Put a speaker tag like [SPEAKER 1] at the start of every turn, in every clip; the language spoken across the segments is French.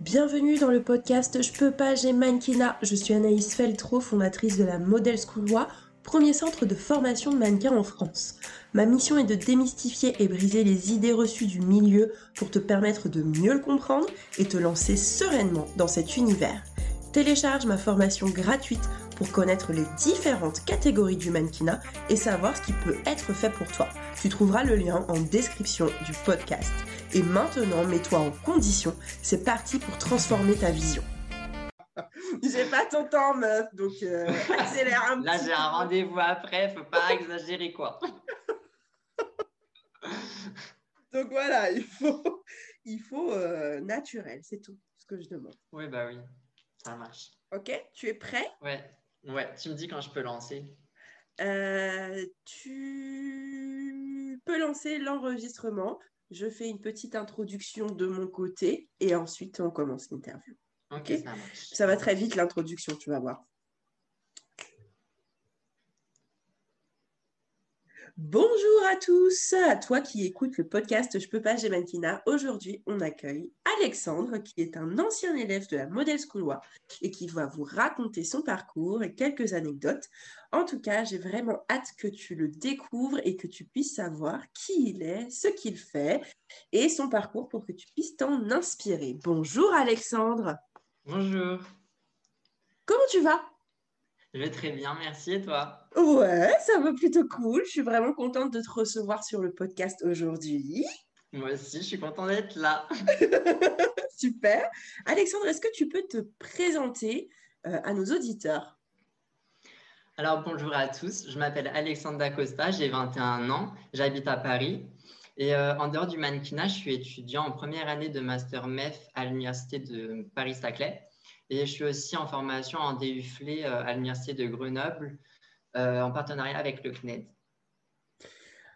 [SPEAKER 1] Bienvenue dans le podcast Je peux pas, j'ai mannequinat. Je suis Anaïs Feltro, fondatrice de la Model School premier centre de formation de mannequins en France. Ma mission est de démystifier et briser les idées reçues du milieu pour te permettre de mieux le comprendre et te lancer sereinement dans cet univers. Télécharge ma formation gratuite pour connaître les différentes catégories du mannequinat et savoir ce qui peut être fait pour toi. Tu trouveras le lien en description du podcast. Et maintenant, mets-toi en condition. C'est parti pour transformer ta vision. J'ai pas ton temps, meuf, donc euh, accélère un
[SPEAKER 2] Là, j'ai un rendez-vous après, faut pas exagérer quoi.
[SPEAKER 1] donc voilà, il faut, il faut euh, naturel, c'est tout ce que je demande.
[SPEAKER 2] Oui, bah oui, ça marche.
[SPEAKER 1] Ok, tu es prêt?
[SPEAKER 2] Ouais, ouais. Tu me dis quand je peux lancer.
[SPEAKER 1] Euh, tu peux lancer l'enregistrement. Je fais une petite introduction de mon côté et ensuite on commence l'interview.
[SPEAKER 2] Ok, ça.
[SPEAKER 1] Ça va très vite l'introduction, tu vas voir. Bonjour à tous, à toi qui écoutes le podcast Je peux pas, j'ai mannequinat. Aujourd'hui, on accueille Alexandre, qui est un ancien élève de la Model School et qui va vous raconter son parcours et quelques anecdotes. En tout cas, j'ai vraiment hâte que tu le découvres et que tu puisses savoir qui il est, ce qu'il fait et son parcours pour que tu puisses t'en inspirer. Bonjour Alexandre.
[SPEAKER 2] Bonjour.
[SPEAKER 1] Comment tu vas?
[SPEAKER 2] Je vais très bien, merci. Et toi?
[SPEAKER 1] Ouais, ça va plutôt cool. Je suis vraiment contente de te recevoir sur le podcast aujourd'hui.
[SPEAKER 2] Moi aussi, je suis contente d'être là.
[SPEAKER 1] Super. Alexandre, est-ce que tu peux te présenter euh, à nos auditeurs?
[SPEAKER 2] Alors, bonjour à tous. Je m'appelle Alexandre Dacosta, j'ai 21 ans, j'habite à Paris. Et euh, en dehors du mannequinat, je suis étudiant en première année de Master MEF à l'Université de Paris-Saclay. Et je suis aussi en formation en DUFLE euh, à l'Université de Grenoble en partenariat avec le CNED.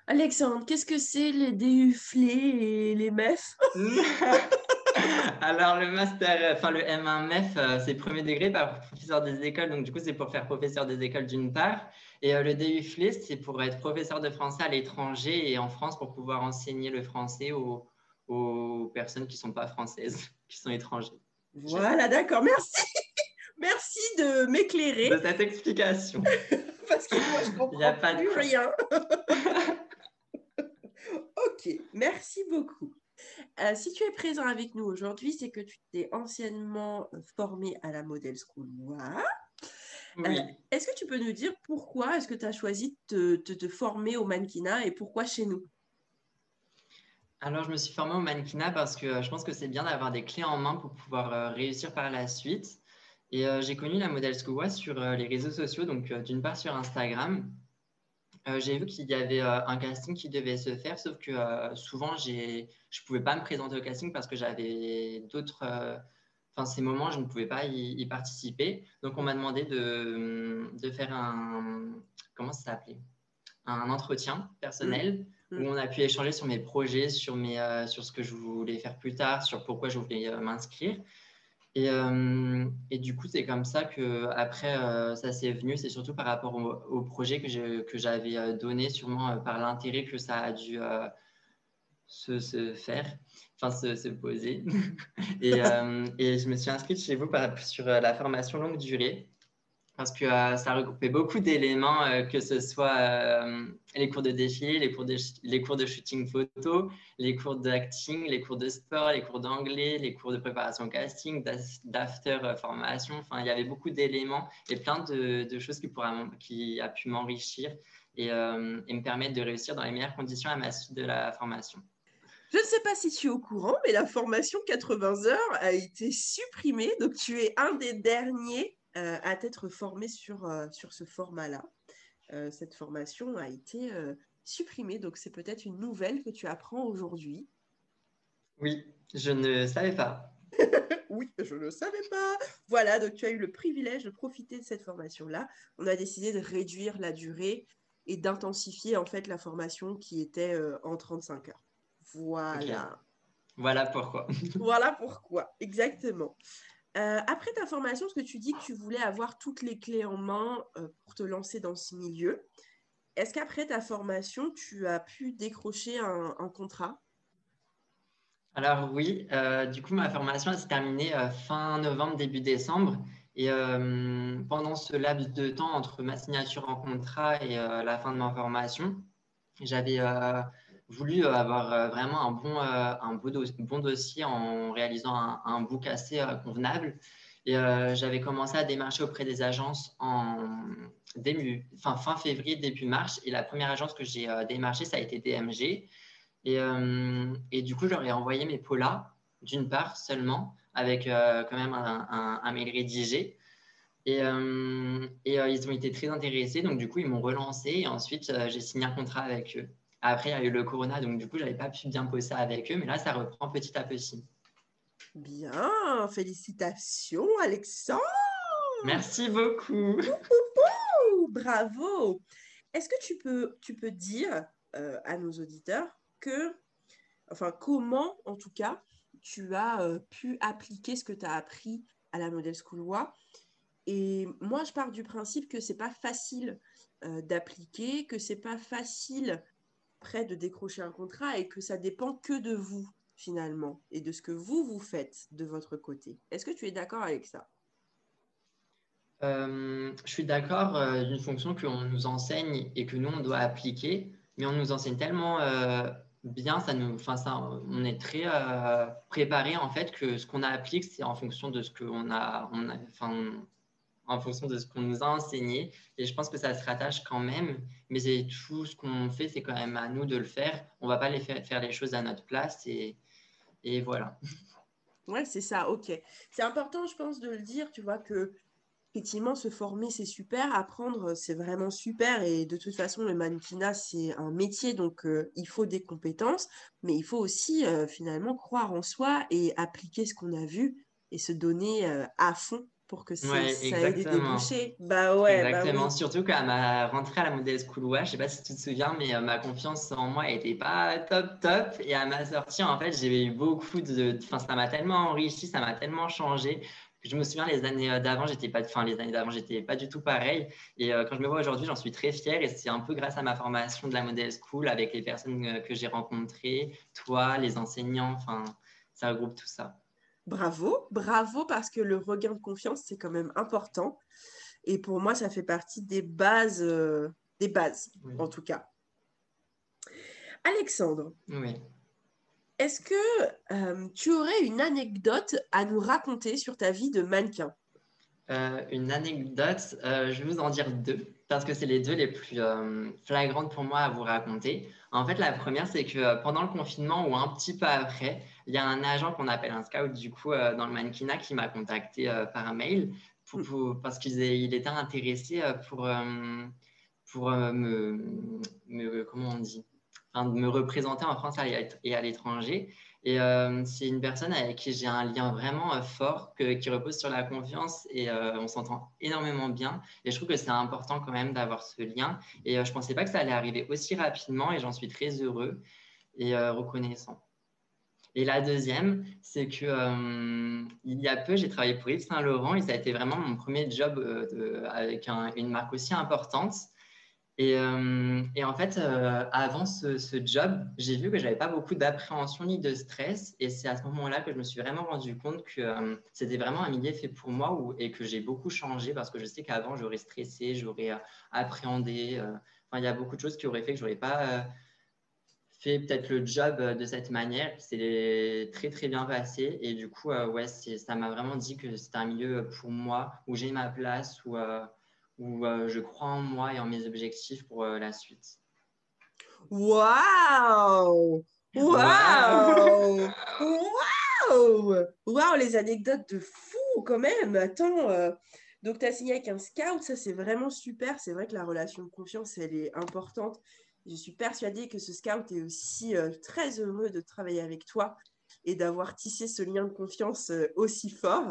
[SPEAKER 1] Alexandre, qu'est-ce que c'est les DUFLE et les MEF
[SPEAKER 2] Alors, le master, enfin le M1 MEF, c'est premier degré par professeur des écoles. Donc, du coup, c'est pour faire professeur des écoles d'une part. Et le DUFLE, c'est pour être professeur de français à l'étranger et en France pour pouvoir enseigner le français aux, aux personnes qui ne sont pas françaises, qui sont étrangères.
[SPEAKER 1] Voilà, d'accord, merci. Merci de m'éclairer.
[SPEAKER 2] De cette explication.
[SPEAKER 1] Parce que moi, je comprends a pas plus rien. ok, merci beaucoup. Euh, si tu es présent avec nous aujourd'hui, c'est que tu t'es anciennement formé à la Model School
[SPEAKER 2] Oui. Euh,
[SPEAKER 1] est-ce que tu peux nous dire pourquoi est-ce que tu as choisi de te former au mannequinat et pourquoi chez nous?
[SPEAKER 2] Alors, je me suis formée au mannequinat parce que euh, je pense que c'est bien d'avoir des clés en main pour pouvoir euh, réussir par la suite. Et euh, j'ai connu la Model School sur les réseaux sociaux, donc d'une part sur Instagram. j'ai vu qu'il y avait un casting qui devait se faire, sauf que souvent, je ne pouvais pas me présenter au casting parce que j'avais d'autres. Enfin, ces moments, je ne pouvais pas y, participer. Donc, on m'a demandé de, de, faire un. Comment ça s'appelait? Un entretien personnel. Mm. où on a pu échanger sur mes projets, sur, mes, euh, sur ce que je voulais faire plus tard, sur pourquoi je voulais euh, m'inscrire. Et, euh, et, du coup, c'est comme ça que après ça s'est venu. C'est surtout par rapport au, projet que j'avais donné, sûrement par l'intérêt que ça a dû se, faire, enfin se, se poser. et, je me suis inscrite chez vous sur la formation longue durée parce que euh, ça regroupait beaucoup d'éléments, euh, que ce soit euh, les cours de défilé, les cours de, les cours de shooting photo, les cours d'acting, les cours de sport, les cours d'anglais, les cours de préparation casting, d'after formation. Enfin, il y avait beaucoup d'éléments et plein de, choses qui, pourra, qui a pu m'enrichir et, me permettre de réussir dans les meilleures conditions à ma suite de la formation.
[SPEAKER 1] Je ne sais pas si tu es au courant, mais la formation 80 heures a été supprimée. Donc, tu es un des derniers à être formé sur, euh, sur ce format-là. Euh, cette formation a été supprimée, donc c'est peut-être une nouvelle que tu apprends aujourd'hui.
[SPEAKER 2] Oui, je ne savais pas.
[SPEAKER 1] oui, je ne savais pas. Voilà, donc tu as eu le privilège de profiter de cette formation-là. On a décidé de réduire la durée et d'intensifier en fait la formation qui était en 35 heures. Voilà.
[SPEAKER 2] Voilà pourquoi.
[SPEAKER 1] voilà pourquoi, exactement. Euh, après ta formation, ce que tu dis que tu voulais avoir toutes les clés en main euh, pour te lancer dans ce milieu, est-ce qu'après ta formation, tu as pu décrocher un, contrat?
[SPEAKER 2] Alors oui, du coup, ma formation s'est terminée fin novembre, début décembre. Et pendant ce laps de temps entre ma signature en contrat et la fin de ma formation, j'avais voulu avoir vraiment un bon, un bon dossier en réalisant un, un book assez convenable. Et euh, j'avais commencé à démarcher auprès des agences en début, fin, fin février, début mars. Et la première agence que j'ai euh, démarchée, ça a été DMG. Et, euh, et du coup, j'aurais envoyé mes polas, d'une part seulement, avec quand même un, un, mail rédigé. Et, et ils ont été très intéressés. Donc, du coup, ils m'ont relancé. Et ensuite, j'ai signé un contrat avec eux. Après, il y a eu le corona. Donc, du coup, je n'avais pas pu bien bosser avec eux. Mais là, ça reprend petit à petit.
[SPEAKER 1] Bien, félicitations Alexandre.
[SPEAKER 2] Merci beaucoup.
[SPEAKER 1] bravo. Est-ce que tu peux, tu peux dire euh, à nos auditeurs que, enfin, comment en tout cas tu as euh, pu appliquer ce que tu as appris à la Model School Et moi, je pars du principe que c'est pas facile euh, d'appliquer, que c'est pas facile près de décrocher un contrat et que ça dépend que de vous finalement et de ce que vous, vous faites de votre côté. Est-ce que tu es d'accord avec ça?
[SPEAKER 2] Euh, Je suis d'accord euh, d'une fonction qu'on nous enseigne et que nous, on doit appliquer, mais on nous enseigne tellement euh, bien, ça nous, enfin, ça, on est très préparé en fait que ce qu'on applique, c'est en fonction de ce qu'on a, a enfin, en fonction de ce qu'on nous a enseigné. Et je pense que ça se rattache quand même, mais tout ce qu'on fait, c'est quand même à nous de le faire. On ne va pas les faire, faire les choses à notre place et, voilà.
[SPEAKER 1] Ouais, c'est ça, ok. C'est important, je pense, de le dire, tu vois, que effectivement, se former, c'est super, apprendre, c'est vraiment super, et de toute façon, le mannequinat, c'est un métier, donc euh, il faut des compétences, mais il faut aussi euh, finalement croire en soi et appliquer ce qu'on a vu et se donner euh, à fond pour que ça, ait des débouchés.
[SPEAKER 2] Bah ouais, bah exactement. Surtout qu'à ma rentrée à la Model School je sais pas si tu te souviens, mais euh, ma confiance en moi n'était pas top top. Et à ma sortie, en fait, j'ai eu beaucoup de. Enfin, ça m'a tellement enrichi, ça m'a tellement changé. Je me souviens les années euh, d'avant, j'étais pas, enfin les années d'avant, j'étais pas du tout pareil. Et euh, quand je me vois aujourd'hui, j'en suis très fière. Et c'est un peu grâce à ma formation de la Model School, avec les personnes que j'ai rencontrées, toi, les enseignants. Enfin, ça regroupe tout ça.
[SPEAKER 1] Bravo, bravo parce que le regain de confiance, c'est quand même important. Et pour moi, ça fait partie des bases, euh, des bases en tout cas. Alexandre,
[SPEAKER 2] oui.
[SPEAKER 1] est-ce que euh, tu aurais une anecdote à nous raconter sur ta vie de mannequin?
[SPEAKER 2] Euh, Une anecdote, je vais vous en dire deux, parce que c'est les deux les plus flagrantes pour moi à vous raconter. En fait, la première, c'est que pendant le confinement ou un petit peu après, il y a un agent qu'on appelle un scout, du coup, euh, dans le mannequinat qui m'a contacté euh, par mail pour, parce qu'il il était intéressé euh, pour, pour me, comment on dit, enfin, me représenter en France et à l'étranger. Et c'est une personne avec qui j'ai un lien vraiment fort qui repose sur la confiance et on s'entend énormément bien. Et je trouve que c'est important quand même d'avoir ce lien. Et je ne pensais pas que ça allait arriver aussi rapidement et j'en suis très heureux et reconnaissant. Et la deuxième, c'est que euh, il y a peu, j'ai travaillé pour Yves Saint Laurent et ça a été vraiment mon premier job euh, avec une marque aussi importante. Et, euh, en fait, avant ce, ce, job, j'ai vu que j'avais pas beaucoup d'appréhension ni de stress. Et c'est à ce moment-là que je me suis vraiment rendu compte que c'était vraiment un milieu fait pour moi et que j'ai beaucoup changé parce que je sais qu'avant, j'aurais stressé, j'aurais appréhendé. Enfin, il y a beaucoup de choses qui auraient fait que j'aurais pas fait peut-être le job euh, de cette manière. C'est très, très bien passé. Et du coup, euh, ouais, ça m'a vraiment dit que c'était un milieu pour moi où j'ai ma place, où, euh, où je crois en moi et en mes objectifs pour la suite.
[SPEAKER 1] Waouh Waouh Waouh Waouh Les anecdotes de fou quand même Attends donc, tu as signé avec un scout, ça c'est vraiment super. C'est vrai que la relation de confiance, elle est importante. Je suis persuadée que ce scout est aussi euh, très heureux de travailler avec toi et d'avoir tissé ce lien de confiance euh, aussi fort.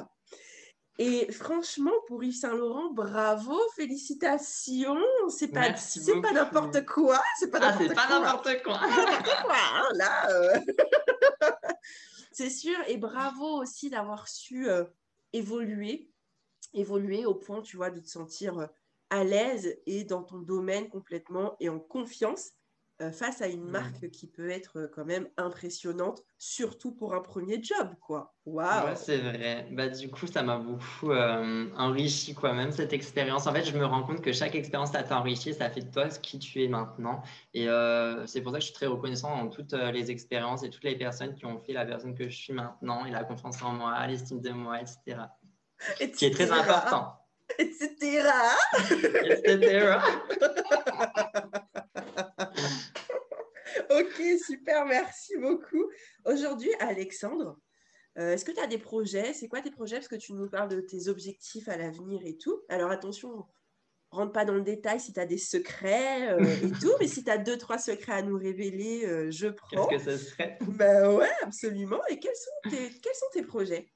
[SPEAKER 1] Et franchement, pour Yves Saint-Laurent, bravo, félicitations. C'est pas, c'est pas n'importe quoi.
[SPEAKER 2] C'est pas ah, n'importe quoi.
[SPEAKER 1] Hein, là, euh. c'est sûr. Et bravo aussi d'avoir su évoluer, évoluer au point, tu vois, de te sentir à l'aise et dans ton domaine complètement et en confiance. euh, face à une mmh. marque qui peut être euh, quand même impressionnante, surtout pour un premier job, quoi.
[SPEAKER 2] Waouh c'est vrai. Bah, du coup, ça m'a beaucoup euh, enrichi, quoi, même cette expérience. En fait, je me rends compte que chaque expérience, ça t'a enrichi, ça fait de toi ce qui tu es maintenant. Et c'est pour ça que je suis très reconnaissant dans toutes les expériences et toutes les personnes qui ont fait la personne que je suis maintenant et la confiance en moi, l'estime de moi, etc.
[SPEAKER 1] etc.
[SPEAKER 2] Qui est très important.
[SPEAKER 1] Etc.
[SPEAKER 2] etc.
[SPEAKER 1] ok, super, merci beaucoup. Aujourd'hui, Alexandre, euh, est-ce que tu as des projets? C'est quoi tes projets? Parce que tu nous parles de tes objectifs à l'avenir et tout. Alors attention, rentre pas dans le détail si tu as des secrets euh, et tout, mais si tu as deux, trois secrets à nous révéler, euh, je prends.
[SPEAKER 2] Qu'est-ce que ce serait?
[SPEAKER 1] Ben ouais, absolument. Et quels sont tes, quels sont tes projets?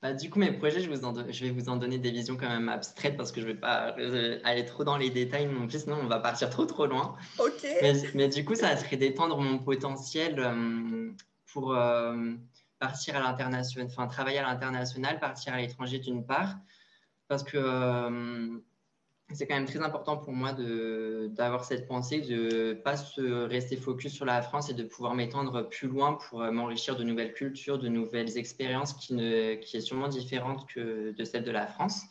[SPEAKER 2] Bah, du coup, mes projets, je, vous je, vais vous en donner des visions quand même abstraites parce que je ne vais pas euh, aller trop dans les détails non plus, sinon on va partir trop trop loin.
[SPEAKER 1] Ok.
[SPEAKER 2] Mais, du coup, ça serait d'étendre mon potentiel euh, pour euh, partir à l'international, enfin travailler à l'international, partir à l'étranger d'une part, parce que c'est quand même très important pour moi d'avoir cette pensée, de ne pas se rester focus sur la France et de pouvoir m'étendre plus loin pour euh, m'enrichir de nouvelles cultures, de nouvelles expériences qui, ne, qui est sûrement différente que de celle de la France.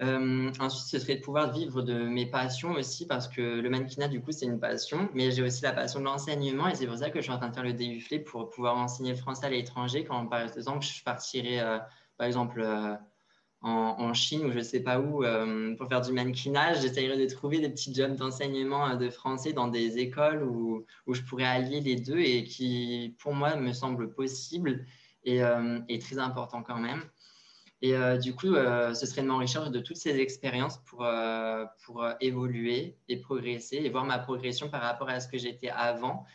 [SPEAKER 2] Euh, ensuite, ce serait de pouvoir vivre de mes passions aussi, parce que le mannequinat, du coup, c'est une passion, mais j'ai aussi la passion de l'enseignement, et c'est pour ça que je suis en train de faire le DUFLE pour pouvoir enseigner le français à l'étranger, quand par exemple je partirais, euh, par exemple, en, Chine ou je ne sais pas où euh, pour faire du mannequinage. J'essayerais de trouver des petits jobs d'enseignement euh, de français dans des écoles où, où, je pourrais allier les deux et qui, pour moi, me semble possible et, euh, très important quand même. Et du coup, ce serait de m'enrichir de toutes ces expériences pour, pour évoluer et progresser et voir ma progression par rapport à ce que j'étais avant.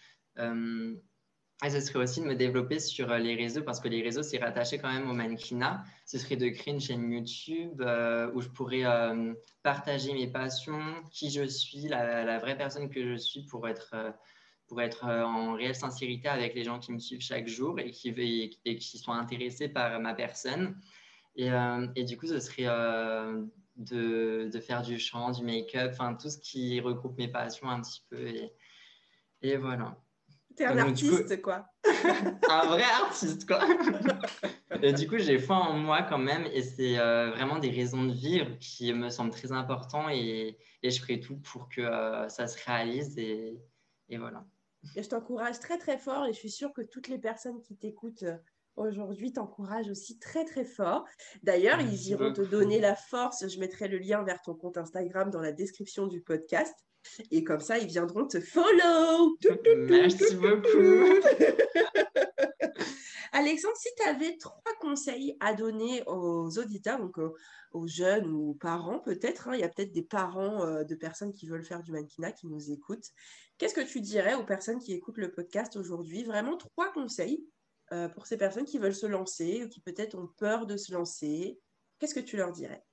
[SPEAKER 2] Et ce serait aussi de me développer sur euh, les réseaux parce que les réseaux, c'est rattaché quand même au mannequinat. Ce serait de créer une chaîne YouTube euh, où je pourrais euh, partager mes passions, qui je suis, la, vraie personne que je suis pour être, pour être en réelle sincérité avec les gens qui me suivent chaque jour et qui, sont intéressés par ma personne. Et, du coup, ce serait de, faire du chant, du make-up, enfin tout ce qui regroupe mes passions un petit peu. Et voilà.
[SPEAKER 1] T'es un artiste, quoi.
[SPEAKER 2] un vrai artiste, quoi. et du coup, j'ai foi en moi quand même, et c'est euh, vraiment des raisons de vivre qui me semblent très importants, et, et je ferai tout pour que euh, ça se réalise, et, et voilà.
[SPEAKER 1] Et je t'encourage très très fort, et je suis sûre que toutes les personnes qui t'écoutent euh, aujourd'hui t'encouragent aussi très très fort. D'ailleurs, ils iront te donner la force. Je mettrai le lien vers ton compte Instagram dans la description du podcast. Et comme ça, ils viendront te follow.
[SPEAKER 2] Merci beaucoup.
[SPEAKER 1] Alexandre, si tu avais trois conseils à donner aux auditeurs, donc aux, jeunes ou aux parents peut-être, hein, il y a peut-être des parents euh, de personnes qui veulent faire du mannequinat qui nous écoutent, qu'est-ce que tu dirais aux personnes qui écoutent le podcast aujourd'hui? Vraiment trois conseils euh, pour ces personnes qui veulent se lancer ou qui peut-être ont peur de se lancer. Qu'est-ce que tu leur dirais?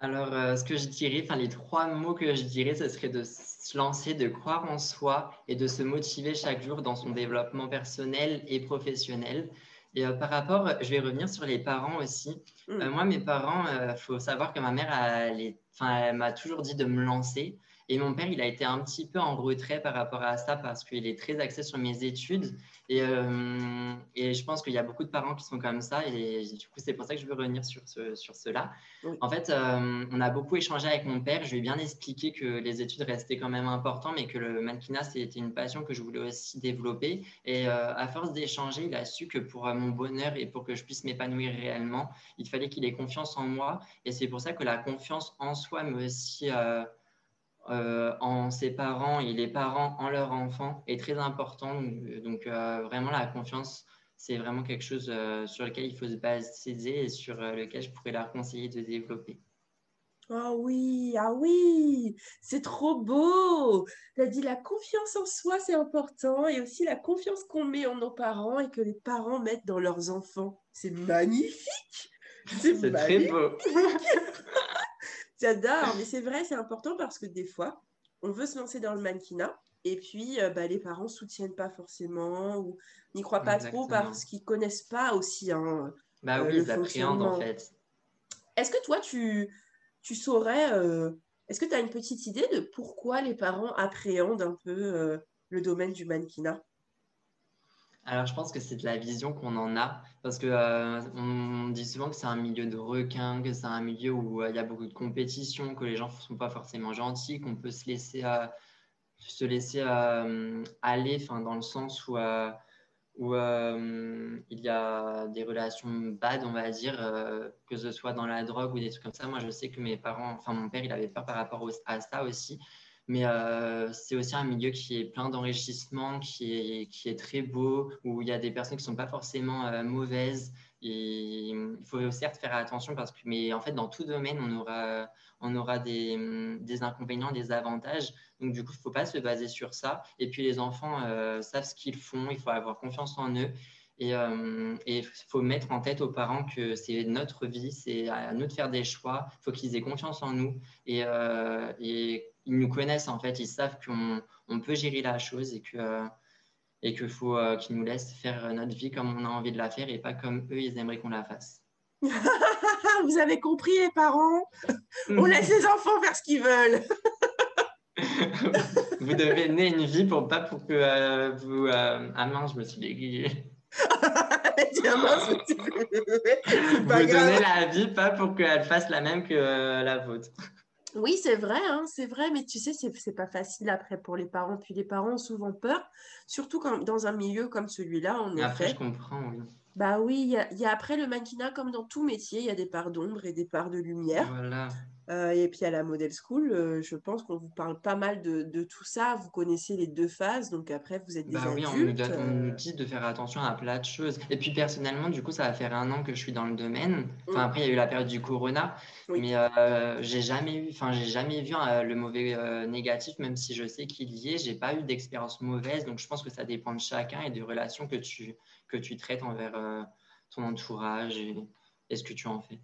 [SPEAKER 2] Alors, euh, ce que je dirais, enfin les trois mots que je dirais, ce serait de se lancer, de croire en soi et de se motiver chaque jour dans son développement personnel et professionnel. Et euh, par rapport, je vais revenir sur les parents aussi. Mmh. Euh, moi, mes parents, il faut savoir que ma mère, elle m'a toujours dit de me lancer. Et mon père, il a été un petit peu en retrait par rapport à ça parce qu'il est très axé sur mes études. Et, euh, et je pense qu'il y a beaucoup de parents qui sont comme ça. Et du coup, c'est pour ça que je veux revenir sur, ce, sur cela. En fait, euh, on a beaucoup échangé avec mon père. Je lui ai bien expliqué que les études restaient quand même importantes, mais que le mannequinat, c'était une passion que je voulais aussi développer. Et euh, à force d'échanger, il a su que pour mon bonheur et pour que je puisse m'épanouir réellement, il fallait qu'il ait confiance en moi. Et c'est pour ça que la confiance en soi me aussi euh, en ses parents et les parents en leurs enfants est très important. Donc, euh, vraiment, la confiance, c'est vraiment quelque chose euh, sur lequel il faut se baser et sur lequel je pourrais leur conseiller de développer.
[SPEAKER 1] Ah oui, ah oui, c'est trop beau. Tu as dit la confiance en soi, c'est important, et aussi la confiance qu'on met en nos parents et que les parents mettent dans leurs enfants. C'est magnifique.
[SPEAKER 2] C'est très beau.
[SPEAKER 1] J'adore, mais c'est vrai, c'est important parce que des fois, on veut se lancer dans le mannequinat et puis euh, bah, les parents ne soutiennent pas forcément ou n'y croient pas trop parce qu'ils connaissent pas aussi hein,
[SPEAKER 2] bah euh, oui, ils appréhendent en fait.
[SPEAKER 1] Est-ce que toi, tu, tu saurais euh, Est-ce que tu as une petite idée de pourquoi les parents appréhendent un peu le domaine du mannequinat?
[SPEAKER 2] Alors, je pense que c'est de la vision qu'on en a, parce que euh, on dit souvent que c'est un milieu de requins, que c'est un milieu où euh, il y a beaucoup de compétition, que les gens ne sont pas forcément gentils, qu'on peut se laisser, euh, se laisser aller, dans le sens où, où il y a des relations bad, on va dire, que ce soit dans la drogue ou des trucs comme ça. Moi, je sais que mes parents, enfin mon père, il avait peur par rapport à ça aussi. Mais euh, c'est aussi un milieu qui est plein d'enrichissement, qui est, qui est très beau, où il y a des personnes qui ne sont pas forcément euh, mauvaises. Et il faut certes faire attention parce que, mais en fait, dans tout domaine, on aura, on aura des, des inconvénients, des avantages. Donc, du coup, il ne faut pas se baser sur ça. Et puis, les enfants euh, savent ce qu'ils font, il faut avoir confiance en eux. Et il faut mettre en tête aux parents que c'est notre vie, c'est à nous de faire des choix. Il faut qu'ils aient confiance en nous. Et ils nous connaissent en fait, ils savent qu'on on peut gérer la chose et que et qu'il faut euh, qu'ils nous laissent faire notre vie comme on a envie de la faire et pas comme eux ils aimeraient qu'on la fasse.
[SPEAKER 1] vous avez compris les parents? On laisse les enfants faire ce qu'ils veulent.
[SPEAKER 2] vous devez mener une vie pour pas pour que euh, vous euh... ah mince je me suis déguisée. vous donnez la vie pas pour qu'elle fasse la même que euh, la vôtre.
[SPEAKER 1] Oui, c'est vrai, hein, c'est vrai, mais tu sais, c'est, pas facile après pour les parents. Puis les parents ont souvent peur, surtout quand, dans un milieu comme celui-là. En
[SPEAKER 2] après, je comprends, oui.
[SPEAKER 1] Bah oui, il y a, après le mannequinat, comme dans tout métier, il y a des parts d'ombre et des parts de lumière.
[SPEAKER 2] Voilà.
[SPEAKER 1] Euh, et puis à la Model School, euh, je pense qu'on vous parle pas mal de, de, tout ça. Vous connaissez les deux phases, donc après vous êtes des bah
[SPEAKER 2] adultes.
[SPEAKER 1] Oui,
[SPEAKER 2] on nous, dit de faire attention à plein de choses. Et puis personnellement, du coup, ça va faire un an que je suis dans le domaine. Enfin, mm. après, il y a eu la période du Corona, mais euh, j'ai jamais eu, enfin, j'ai jamais vu le mauvais négatif, même si je sais qu'il y est. J'ai pas eu d'expérience mauvaise, donc je pense que ça dépend de chacun et des relations que tu que tu traites envers ton entourage et, et ce que tu en fais.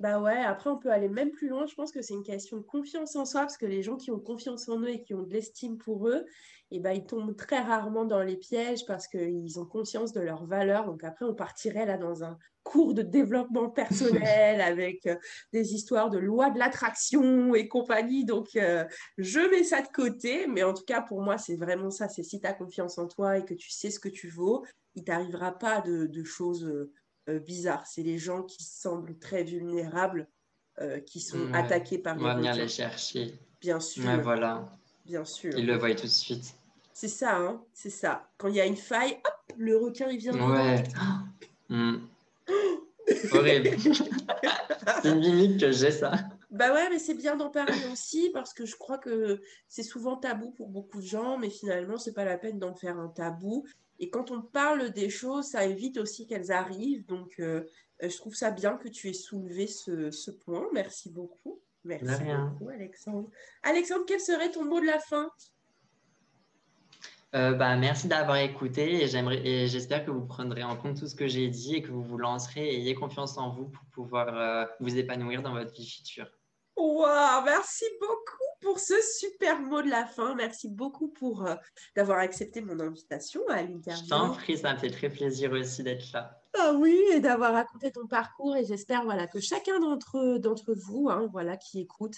[SPEAKER 1] Bah ouais, après on peut aller même plus loin. Je pense que c'est une question de confiance en soi, parce que les gens qui ont confiance en eux et qui ont de l'estime pour eux, et eh ben, ils tombent très rarement dans les pièges parce qu'ils ont conscience de leurs valeurs. Donc après, on partirait là dans un cours de développement personnel avec euh, des histoires de loi de l'attraction et compagnie. Donc euh, je mets ça de côté, mais en tout cas pour moi, c'est vraiment ça. C'est si tu as confiance en toi et que tu sais ce que tu vaux, il t'arrivera pas de, de choses euh, euh, bizarre. C'est les gens qui semblent très vulnérables, euh, qui sont attaqués par
[SPEAKER 2] les On va venir les chercher.
[SPEAKER 1] Bien sûr.
[SPEAKER 2] voilà.
[SPEAKER 1] Bien sûr.
[SPEAKER 2] Ils le voient tout de suite.
[SPEAKER 1] C'est ça, hein c'est ça. Quand il y a une faille, hop, le requin, il vient.
[SPEAKER 2] Ouais. Hmm. Horrible. c'est une limite que j'ai ça.
[SPEAKER 1] Bah ouais, mais c'est bien d'en parler aussi parce que je crois que c'est souvent tabou pour beaucoup de gens, mais finalement, c'est pas la peine d'en faire un tabou. Et quand on parle des choses, ça évite aussi qu'elles arrivent. Donc, euh, euh, je trouve ça bien que tu aies soulevé ce, point. Merci beaucoup. Merci beaucoup, Alexandre. Alexandre, quel serait ton mot de la fin?
[SPEAKER 2] Euh, bah, merci d'avoir écouté et, j'espère que vous prendrez en compte tout ce que j'ai dit et que vous vous lancerez et ayez confiance en vous pour pouvoir vous épanouir dans votre vie future.
[SPEAKER 1] Wow, merci beaucoup pour ce super mot de la fin. Merci beaucoup pour euh, d'avoir accepté mon invitation à l'interview.
[SPEAKER 2] Je t'en prie, ça me fait très plaisir aussi d'être là.
[SPEAKER 1] Ah oui, et d'avoir raconté ton parcours. Et j'espère voilà, que chacun d'entre, vous hein, voilà, qui écoute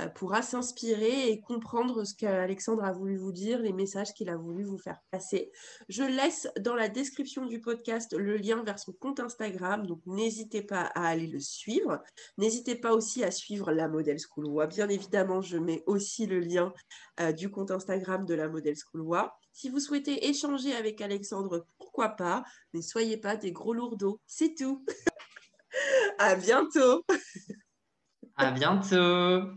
[SPEAKER 1] euh, pourra s'inspirer et comprendre ce qu'Alexandre a voulu vous dire, les messages qu'il a voulu vous faire passer. Je laisse dans la description du podcast le lien vers son compte Instagram, donc n'hésitez pas à aller le suivre. N'hésitez pas aussi à suivre la Model School Bien évidemment, je mets aussi le lien euh, du compte Instagram de la Model School si vous souhaitez échanger avec Alexandre, pourquoi pas, ne soyez pas des gros lourdeaux. C'est tout. à bientôt.
[SPEAKER 2] à bientôt.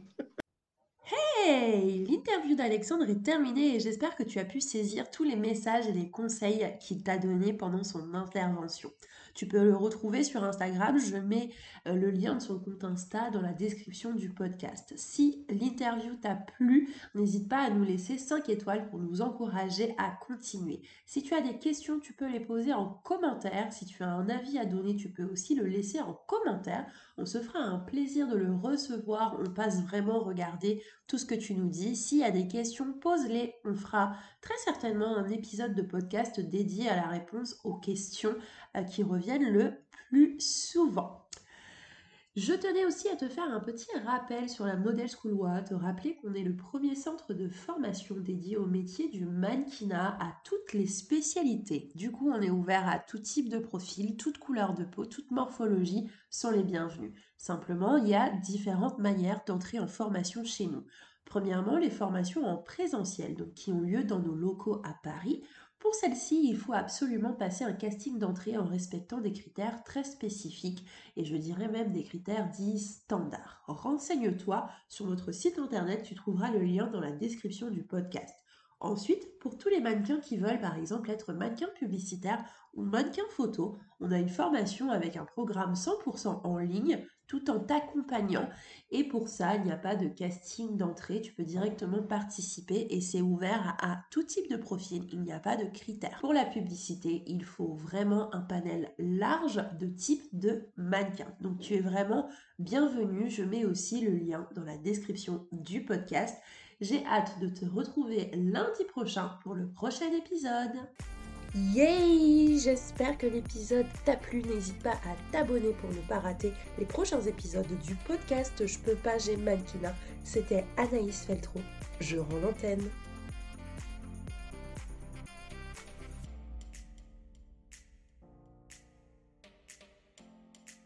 [SPEAKER 1] Hey L'interview d'Alexandre est terminée et j'espère que tu as pu saisir tous les messages et les conseils qu'il t'a donnés pendant son intervention. Tu peux le retrouver sur Instagram. Je mets euh, le lien de son compte Insta dans la description du podcast. Si l'interview t'a plu, n'hésite pas à nous laisser 5 étoiles pour nous encourager à continuer. Si tu as des questions, tu peux les poser en commentaire. Si tu as un avis à donner, tu peux aussi le laisser en commentaire. On se fera un plaisir de le recevoir. On passe vraiment regarder tout ce que tu nous dis. S'il y a des questions, pose-les. On fera très certainement un épisode de podcast dédié à la réponse aux questions euh, qui reviennent le plus souvent. Je tenais aussi à te faire un petit rappel sur la Model School te rappeler qu'on est le premier centre de formation dédié au métier du mannequinat à toutes les spécialités. Du coup, on est ouvert à tout type de profil, toute couleur de peau, toute morphologie sont les bienvenus. Simplement, il y a différentes manières d'entrer en formation chez nous. Premièrement, les formations en présentiel, donc qui ont lieu dans nos locaux à Paris, pour celle-ci, il faut absolument passer un casting d'entrée en respectant des critères très spécifiques et je dirais même des critères dits standards. Renseigne-toi sur notre site internet, tu trouveras le lien dans la description du podcast. Ensuite, pour tous les mannequins qui veulent par exemple être mannequin publicitaire ou mannequin photo, on a une formation avec un programme 100% en ligne tout en t'accompagnant. Et pour ça, il n'y a pas de casting d'entrée, tu peux directement participer et c'est ouvert à, tout type de profil, il n'y a pas de critères. Pour la publicité, il faut vraiment un panel large de type de mannequin. Donc tu es vraiment bienvenue, je mets aussi le lien dans la description du podcast. J'ai hâte de te retrouver lundi prochain pour le prochain épisode. Yay J'espère que l'épisode t'a plu. N'hésite pas à t'abonner pour ne pas rater les prochains épisodes du podcast Je peux pas, j'ai mannequinat. C'était Anaïs Feltro. Je rends l'antenne.